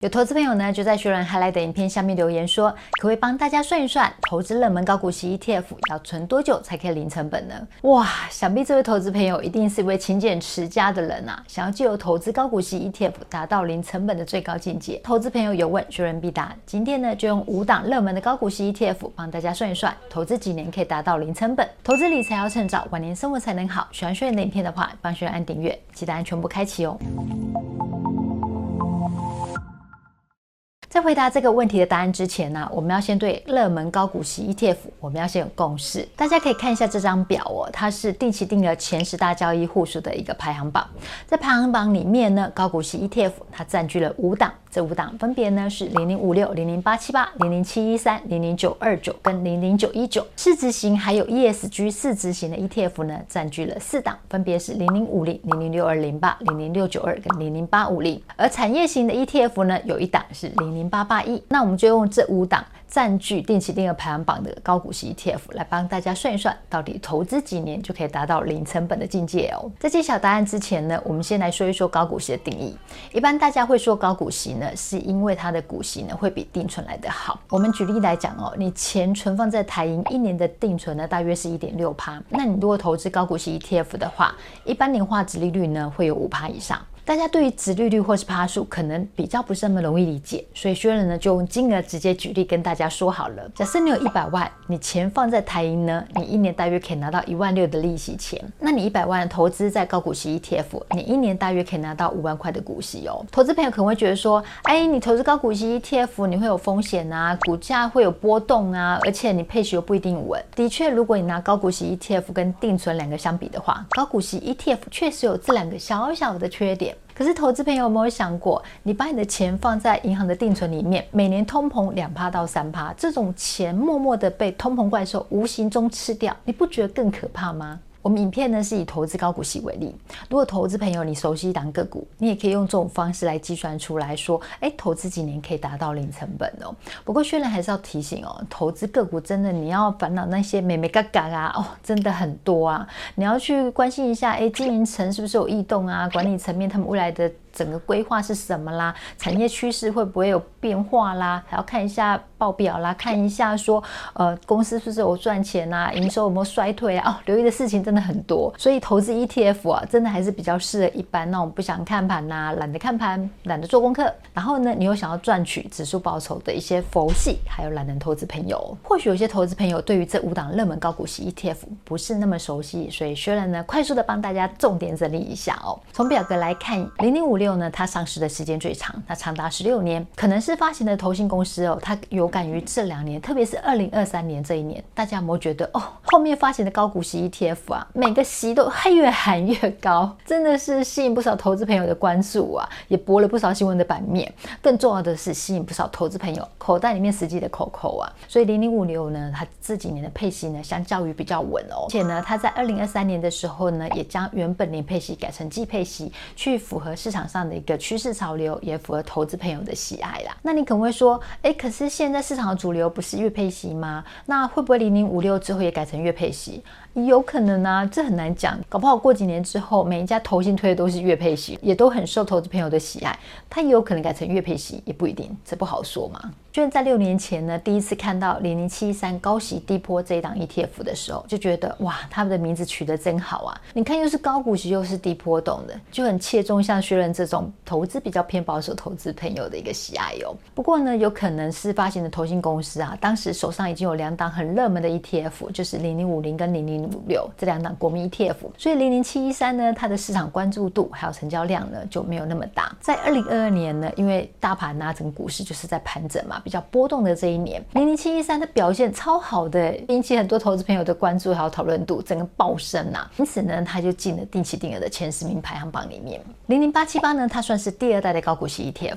有投资朋友呢，就在学人 highlight 的影片下面留言说，可不可以帮大家算一算，投资热门高股息 ETF 要存多久才可以零成本呢？哇，想必这位投资朋友一定是一位勤俭持家的人啊，想要借由投资高股息 ETF 达到零成本的最高境界。投资朋友有问，学人必答。今天呢，就用五档热门的高股息 ETF 帮大家算一算，投资几年可以达到零成本？投资理财要趁早，晚年生活才能好。喜欢学人的影片的话，帮学人按订阅，记得按全部开启哦。在回答这个问题的答案之前呢，我们要先对热门高股息 ETF，我们要先有共识。大家可以看一下这张表哦，它是定期定额前十大交易户数的一个排行榜。在排行榜里面呢，高股息 ETF 它占据了五档，这五档分别呢是零零五六、零零八七八、零零七一三、零零九二九跟零零九一九。市值型还有 ESG 市值型的 ETF 呢，占据了四档，分别是零零五零、零零六二零八、零零六九二跟零零八五零。而产业型的 ETF 呢，有一档是零零。八八一，那我们就用这五档占据定期定额排行榜的高股息 ETF 来帮大家算一算，到底投资几年就可以达到零成本的境界哦。在揭晓答案之前呢，我们先来说一说高股息的定义。一般大家会说高股息呢，是因为它的股息呢会比定存来得好。我们举例来讲哦，你钱存放在台银，一年的定存呢大约是一点六趴，那你如果投资高股息 ETF 的话，一般年化殖利率呢会有五趴以上。大家对于殖利率或是趴数可能比较不是那么容易理解，所以学人呢就用金额直接举例跟大家说好了。假设你有一百万，你钱放在台银呢，你一年大约可以拿到一万六的利息钱。那你一百万投资在高股息 ETF，你一年大约可以拿到五万块的股息哦。投资朋友可能会觉得说，哎，你投资高股息 ETF，你会有风险啊，股价会有波动啊，而且你配息又不一定稳。的确，如果你拿高股息 ETF 跟定存两个相比的话，高股息 ETF 确实有这两个小小的缺点。可是，投资朋友有没有想过，你把你的钱放在银行的定存里面，每年通膨两趴到三趴，这种钱默默的被通膨怪兽无形中吃掉，你不觉得更可怕吗？我们影片呢是以投资高股息为例，如果投资朋友你熟悉一档个股，你也可以用这种方式来计算出来说，哎，投资几年可以达到零成本哦。不过，学人还是要提醒哦，投资个股真的你要烦恼那些美眉嘎嘎啊，哦，真的很多啊，你要去关心一下，哎，经营层是不是有异动啊？管理层面他们未来的。整个规划是什么啦？产业趋势会不会有变化啦？还要看一下报表啦，看一下说，呃，公司是不是有赚钱啊？营收有没有衰退啊？哦，留意的事情真的很多，所以投资 ETF 啊，真的还是比较适合一般那种不想看盘呐、懒得看盘、懒得做功课，然后呢，你又想要赚取指数报酬的一些佛系，还有懒人投资朋友。或许有些投资朋友对于这五档热门高股息 ETF 不是那么熟悉，所以学人呢，快速的帮大家重点整理一下哦。从表格来看，零零五六呢，它上市的时间最长，它长达十六年，可能是发行的投信公司哦，它有感于这两年，特别是二零二三年这一年，大家有没有觉得哦，后面发行的高股息 ETF 啊，每个息都还越喊越高，真的是吸引不少投资朋友的关注啊，也博了不少新闻的版面。更重要的是，吸引不少投资朋友口袋里面实际的口口啊。所以零零五六呢，它这几年的配息呢，相较于比较稳哦，而且呢，它在二零二三年的时候呢，也将原本年配息改成季配息，去符合市场上的一个。趋势潮流也符合投资朋友的喜爱啦。那你可能会说，哎，可是现在市场的主流不是月配息吗？那会不会零零五六之后也改成月配息？有可能啊，这很难讲。搞不好过几年之后，每一家投信推的都是月配息，也都很受投资朋友的喜爱，它也有可能改成月配息，也不一定，这不好说嘛。就在六年前呢，第一次看到零零七三高息低波这一档 ETF 的时候，就觉得哇，他们的名字取得真好啊！你看，又是高股息，又是低波动的，就很切中像薛仁这种投资比较偏保守投资朋友的一个喜爱哦。不过呢，有可能是发行的投信公司啊，当时手上已经有两档很热门的 ETF，就是零零五零跟零零五六这两档国民 ETF，所以零零七一三呢，它的市场关注度还有成交量呢就没有那么大。在二零二二年呢，因为大盘啊，整个股市就是在盘整嘛。比较波动的这一年，零零七一三的表现超好的，引起很多投资朋友的关注还有讨论度，整个爆升啊！因此呢，它就进了定期定额的前十名排行榜里面。零零八七八呢，它算是第二代的高股息 ETF。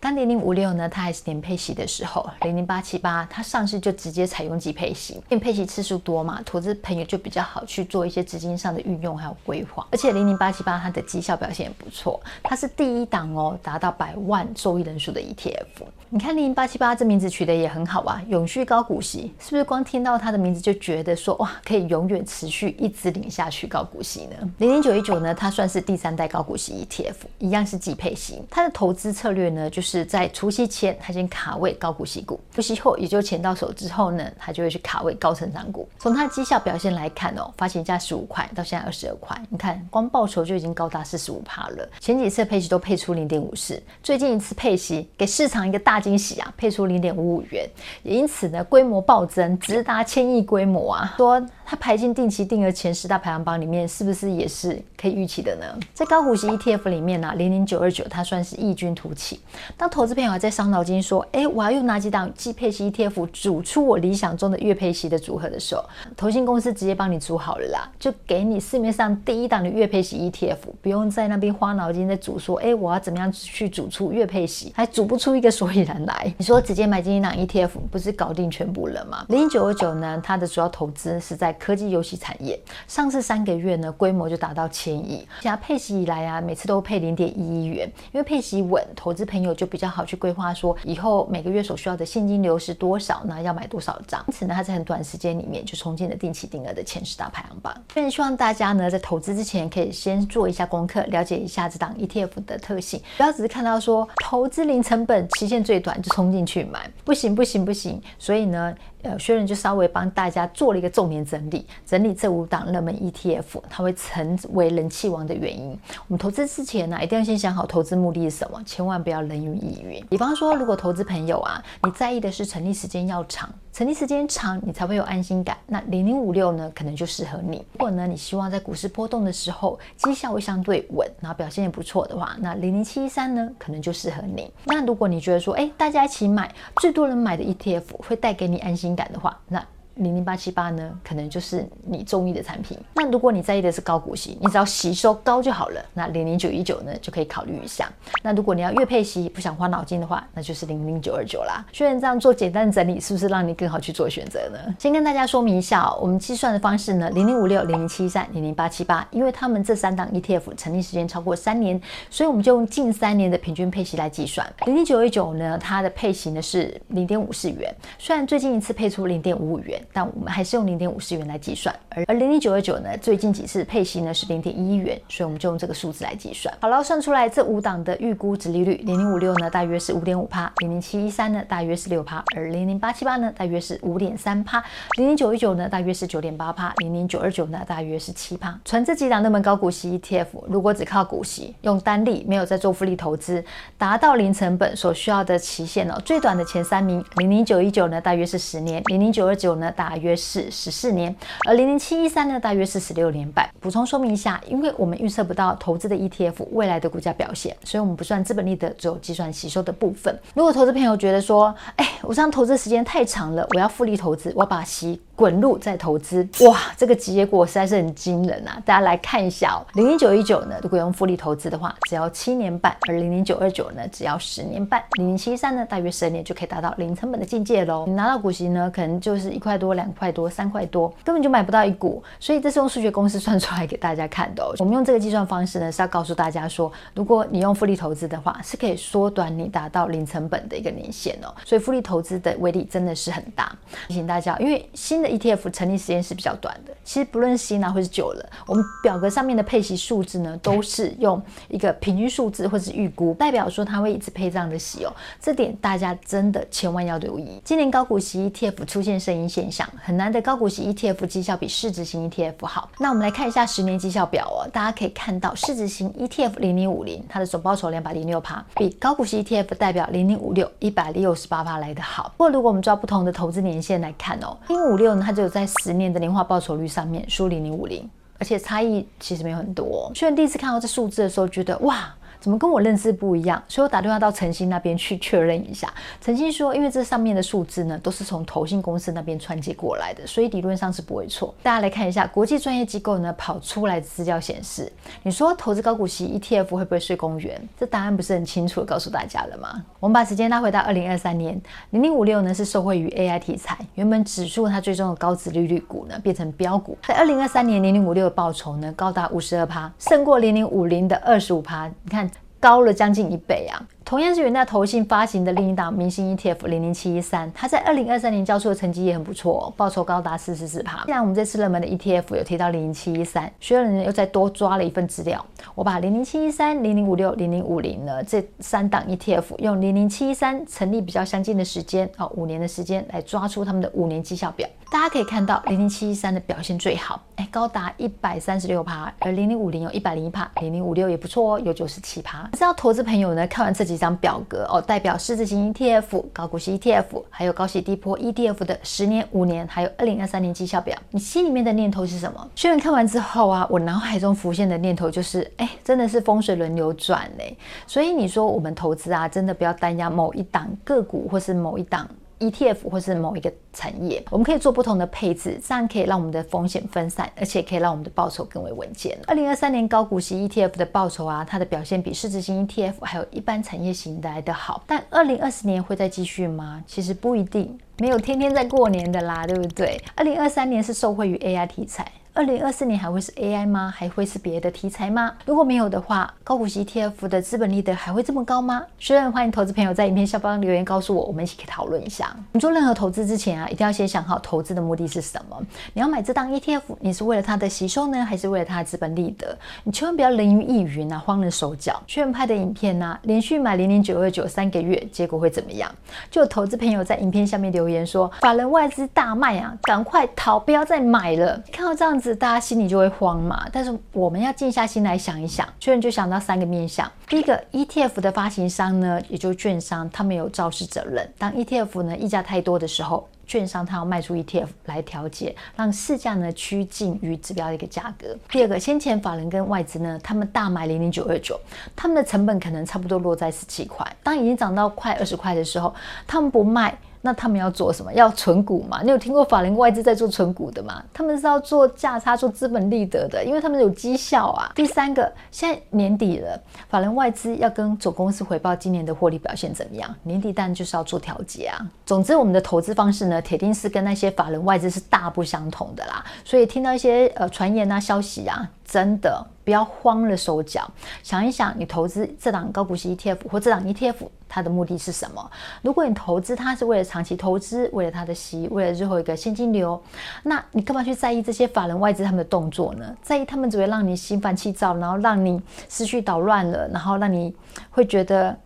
当零零五六呢，它还是年配息的时候，零零八七八它上市就直接采用季配息，因为配息次数多嘛，投资朋友就比较好去做一些资金上的运用还有规划。而且零零八七八它的绩效表现也不错，它是第一档哦，达到百万受益人数的 ETF。你看零零八七八这名字取得也很好啊，永续高股息，是不是光听到它的名字就觉得说哇，可以永远持续一直领下去高股息呢？零零九一九呢，它算是第三代高股息 ETF，一样是季配型。它的投资策略呢，就是在除息前它先卡位高股息股，除息后也就钱到手之后呢，它就会去卡位高成长股。从它的绩效表现来看哦，发行价十五块到现在二十二块，你看光报酬就已经高达四十五趴了。前几次配息都配出零点五四，最近一次配息给市场一个大惊喜啊，配出零点五五元，也因此呢规模暴增，直达千亿规模啊，说。它排进定期定额前十大排行榜里面，是不是也是可以预期的呢？在高股息 ETF 里面呢、啊，零零九二九它算是异军突起。当投资朋友还在伤脑筋说，哎，我要用哪几档季配息 ETF 组出我理想中的月配息的组合的时候，投信公司直接帮帮你组好了啦，就给你市面上第一档的月配息 ETF，不用在那边花脑筋在组说，哎，我要怎么样去组出月配息，还组不出一个所以然来。你说直接买进一档 ETF 不是搞定全部了吗？零九二九呢，它的主要投资是在科技游戏产业上市三个月呢，规模就达到千亿。加配息以来啊，每次都配零点一亿元，因为配息稳，投资朋友就比较好去规划，说以后每个月所需要的现金流是多少呢？要买多少张？因此呢，它在很短时间里面就冲进了定期定额的钱前十大排行榜。非常希望大家呢，在投资之前可以先做一下功课，了解一下这档 ETF 的特性，不要只是看到说投资零成本、期限最短就冲进去买，不行不行不行。所以呢。呃，薛仁就稍微帮大家做了一个重点整理，整理这五档热门 ETF，它会成为人气王的原因。我们投资之前呢、一定要先想好投资目的是什么，千万不要人云亦云。比方说，如果投资朋友啊，你在意的是成立时间要长，成立时间长你才会有安心感，那零零五六呢，可能就适合你。如果呢，你希望在股市波动的时候，绩效会相对稳，然后表现也不错的话，那零零七一三呢，可能就适合你。那如果你觉得说，哎，大家一起买，最多人买的 ETF 会带给你安心感的话，那零零八七八呢，可能就是你中意的产品。那如果你在意的是高股息，你只要吸收高就好了。那零零九一九呢，就可以考虑一下。那如果你要月配息，不想花脑筋的话，那就是零零九二九啦。虽然这样做简单的整理，是不是让你更好去做选择呢？先跟大家说明一下哦，我们计算的方式呢，零零五六、零零七三、零零八七八，因为他们这三档 ETF 成立时间超过三年，所以我们就用近三年的平均配息来计算。零零九一九呢，它的配息呢是零点五四元，虽然最近一次配出零点五五元。但我们还是用零点五四元来计算，而而零零九二九呢，最近几次配息呢是零点一元，所以我们就用这个数字来计算。好了，算出来这五档的预估值利率，零零五六呢大约是五点五趴，零零七一三呢大约是六趴，而零零八七八呢大约是五点三趴，零零九一九呢大约是九点八趴，零零九二九呢大约是七趴。存这几档热门高股息 ETF，如果只靠股息，用单利没有在做复利投资，达到零成本所需要的期限哦，最短的前三名，零零九一九呢大约是十年，零零九二九呢大约。是十四年，而零零七一三呢，大约是十六年半。补充说明一下，因为我们预测不到投资的 ETF 未来的股价表现，所以我们不算资本利得，只有计算吸收的部分。如果投资朋友觉得说，哎，我这样投资时间太长了，我要复利投资，我要把息滚入再投资，哇，这个结果实在是很惊人啊！大家来看一下哦，零零九一九呢，如果用复利投资的话，只要七年半；而零零九二九呢，只要十年半；零零七一三呢，大约十年就可以达到零成本的境界喽。你拿到股息呢，可能就是一块多、多两块多、三块多，根本就买不到一股。所以这是用数学公式算出来给大家看的哦。我们用这个计算方式呢，是要告诉大家说，如果你用复利投资的话，是可以缩短你达到零成本的一个年限哦。所以复利投资的威力真的是很大。提醒大家，因为新的 ETF 成立时间是比较短的，其实不论新啊或是旧了，我们表格上面的配息数字呢，都是用一个平均数字或是预估，代表说它会一直配这样的息哦。这点大家真的千万要留意。今年高股息 ETF 出现声音现象，很难的高股息 ETF 绩效比市值型 ETF 好。那我们来看一下十年绩效表哦，大家可以看到市值型 ETF 零零五零，它的总报酬两百零六趴，比高股息 ETF 代表零零五六一百六十八趴来得好。不过如果我们抓不同的投资年限来看哦，零零五六呢，它只有在十年的年化报酬率上面输零零五零，而且差异其实没有很多。虽然第一次看到这数字的时候，觉得哇。怎么跟我认知不一样？所以我打电话到晨星那边去确认一下。晨星说，因为这上面的数字呢，都是从投信公司那边传接过来的，所以理论上是不会错。大家来看一下国际专业机构呢跑出来的资料显示，你说投资高股息 ETF 会不会睡公园？这答案不是很清楚的告诉大家了吗？我们把时间拉回到二零二三年，零零五六呢是受惠于 AI 题材，原本指数它最终的高殖利率股呢变成标股，在二零二三年零零五六的报酬呢高达五十二趴，胜过零零五零的二十五趴，你看高了将近一倍啊！同样是元大投信发行的另一档明星 ETF 零零七一三，它在二零二三年交出的成绩也很不错，报酬高达四十四趴。既然我们这次热门的 ETF 有提到零零七一三，学人又再多抓了一份资料，我把零零七一三、零零五六、零零五零呢这三档 ETF 用零零七一三成立比较相近的时间啊，五年的时间来抓出他们的五年绩效表。大家可以看到零零七一三的表现最好，哎，高达一百三十六趴，而零零五零有一百零一趴，零零五六也不错哦，有九十七趴。知道投资朋友呢，看完这几。张表格哦，代表市值型 ETF、高股息 ETF，还有高息低波 ETF 的十年、五年，还有二零二三年绩效表。你心里面的念头是什么？学员看完之后啊，我脑海中浮现的念头就是，哎，真的是风水轮流转嘞。所以你说我们投资啊，真的不要单押某一档个股，或是某一档。ETF 或是某一个产业，我们可以做不同的配置，这样可以让我们的风险分散，而且可以让我们的报酬更为稳健。二零二三年高股息 ETF 的报酬啊，它的表现比市值型 ETF 还有一般产业型来得好。但二零二四年会再继续吗？其实不一定，没有天天在过年的啦，对不对？二零二三年是受惠于 AI 题材。二零二四年还会是 AI 吗？还会是别的题材吗？如果没有的话，高股息 ETF 的资本利得还会这么高吗？所以欢迎投资朋友在影片下方留言告诉我，我们一起可讨论一下。你做任何投资之前啊，一定要先想好投资的目的是什么。你要买这档 ETF，你是为了它的吸收呢，还是为了它的资本利得？你千万不要人云亦云啊，慌了手脚。学员拍的影片呢、连续买零零九二九三个月，结果会怎么样？就有投资朋友在影片下面留言说，法人外资大卖啊，赶快逃，不要再买了。看到这样子。大家心里就会慌嘛，但是我们要静下心来想一想，所以就想到三个面向。第一个，ETF 的发行商呢，也就是券商，他们有肇事责任。当 ETF 呢溢价太多的时候，券商他要卖出 ETF 来调节，让市价呢趋近于指标的一个价格。第二个，先前法人跟外资呢，他们大买零零九二九，他们的成本可能差不多落在十七块，当已经涨到快二十块的时候，他们不卖。那他们要做什么？要存股嘛？你有听过法人外资在做存股的吗？他们是要做价差、做资本利得的，因为他们有绩效啊。第三个，现在年底了，法人外资要跟总公司回报今年的获利表现怎么样？年底当然就是要做调节啊。总之，我们的投资方式呢，铁定是跟那些法人外资是大不相同的啦。所以听到一些呃传言啊、消息啊。真的不要慌了手脚，想一想，你投资这档高股息 ETF 或这档 ETF，它的目的是什么？如果你投资它是为了长期投资，为了它的息，为了最后一个现金流，那你干嘛去在意这些法人外资他们的动作呢？在意他们只会让你心烦气躁，然后让你思绪捣乱了，然后让你会觉得。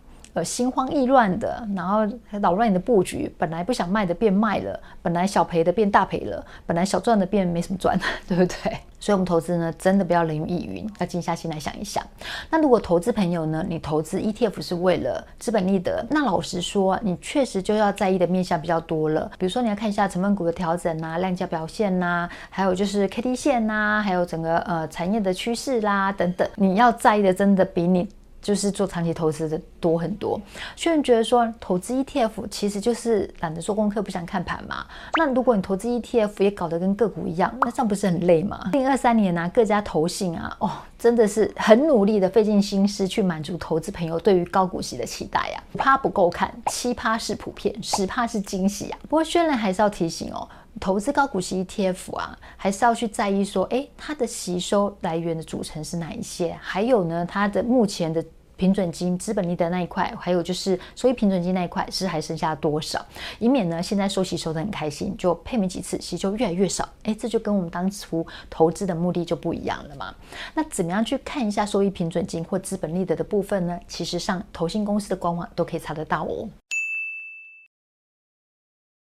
心慌意乱的，然后还扰乱你的布局。本来不想卖的变卖了，本来小赔的变大赔了，本来小赚的变没什么赚，对不对？所以，我们投资呢，真的不要人云亦云，要静下心来想一想。那如果投资朋友呢，你投资 ETF 是为了资本利得，那老实说，你确实就要在意的面向比较多了。比如说，你要看一下成分股的调整啊，量价表现呐、啊，还有就是 KD 线呐、啊，还有整个呃产业的趋势啦等等，你要在意的真的比你。就是做长期投资的多很多，虽然觉得说投资 ETF 其实就是懒得做功课，不想看盘嘛。那如果你投资 ETF 也搞得跟个股一样，那这样不是很累吗？二零二三年啊，各家投信啊，哦，真的是很努力的费尽心思去满足投资朋友对于高股息的期待呀、啊。五趴不够看，七趴是普遍，十趴是惊喜啊。不过虽然还是要提醒哦。投资高股息 ETF 啊，还是要去在意说，诶，它的吸收来源的组成是哪一些？还有呢，它的目前的平准金、资本利得那一块，还有就是收益平准金那一块是还剩下多少？以免呢，现在收息收得很开心，就配没几次息就越来越少。诶，这就跟我们当初投资的目的就不一样了嘛。那怎么样去看一下收益平准金或资本利得的部分呢？其实上投信公司的官网都可以查得到哦。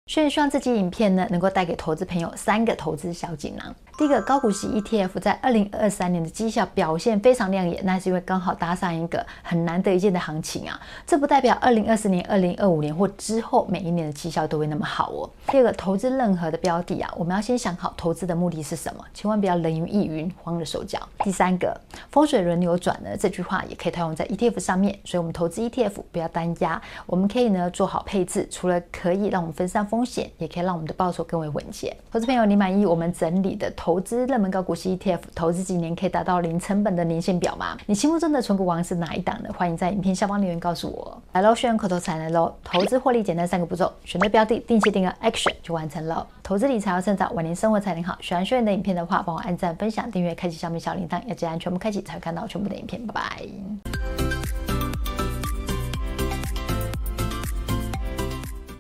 所以希望这集影片呢，能够带给投资朋友三个投资小锦囊。第一个高股息 ETF 在二零二三年的绩效表现非常亮眼，那是因为刚好搭上一个很难得一见的行情啊。这不代表二零二四年、二零二五年或之后每一年的绩效都会那么好哦。第二个，投资任何的标的啊，我们要先想好投资的目的是什么，千万不要人云亦云，慌了手脚。第三个，风水轮流转呢，这句话也可以套用在 ETF 上面，所以我们投资 ETF 不要单押，我们可以呢做好配置，除了可以让我们分散风险，也可以让我们的报酬更为稳健。投资朋友，你满意我们整理的？投投资热门高股息 ETF，投资几年可以达到零成本的年限表吗？你心目中的存股王是哪一档呢？欢迎在影片下方留言告诉我。来喽，学员口头禅来喽，投资获利简单三个步骤，选对标的，定期定额 Action 就完成了。投资理财要趁早，晚年生活才能好。喜欢学员的影片的话，帮我按赞、分享、订阅、开启小米小铃铛，要记得按全部开启才会看到全部的影片。拜拜。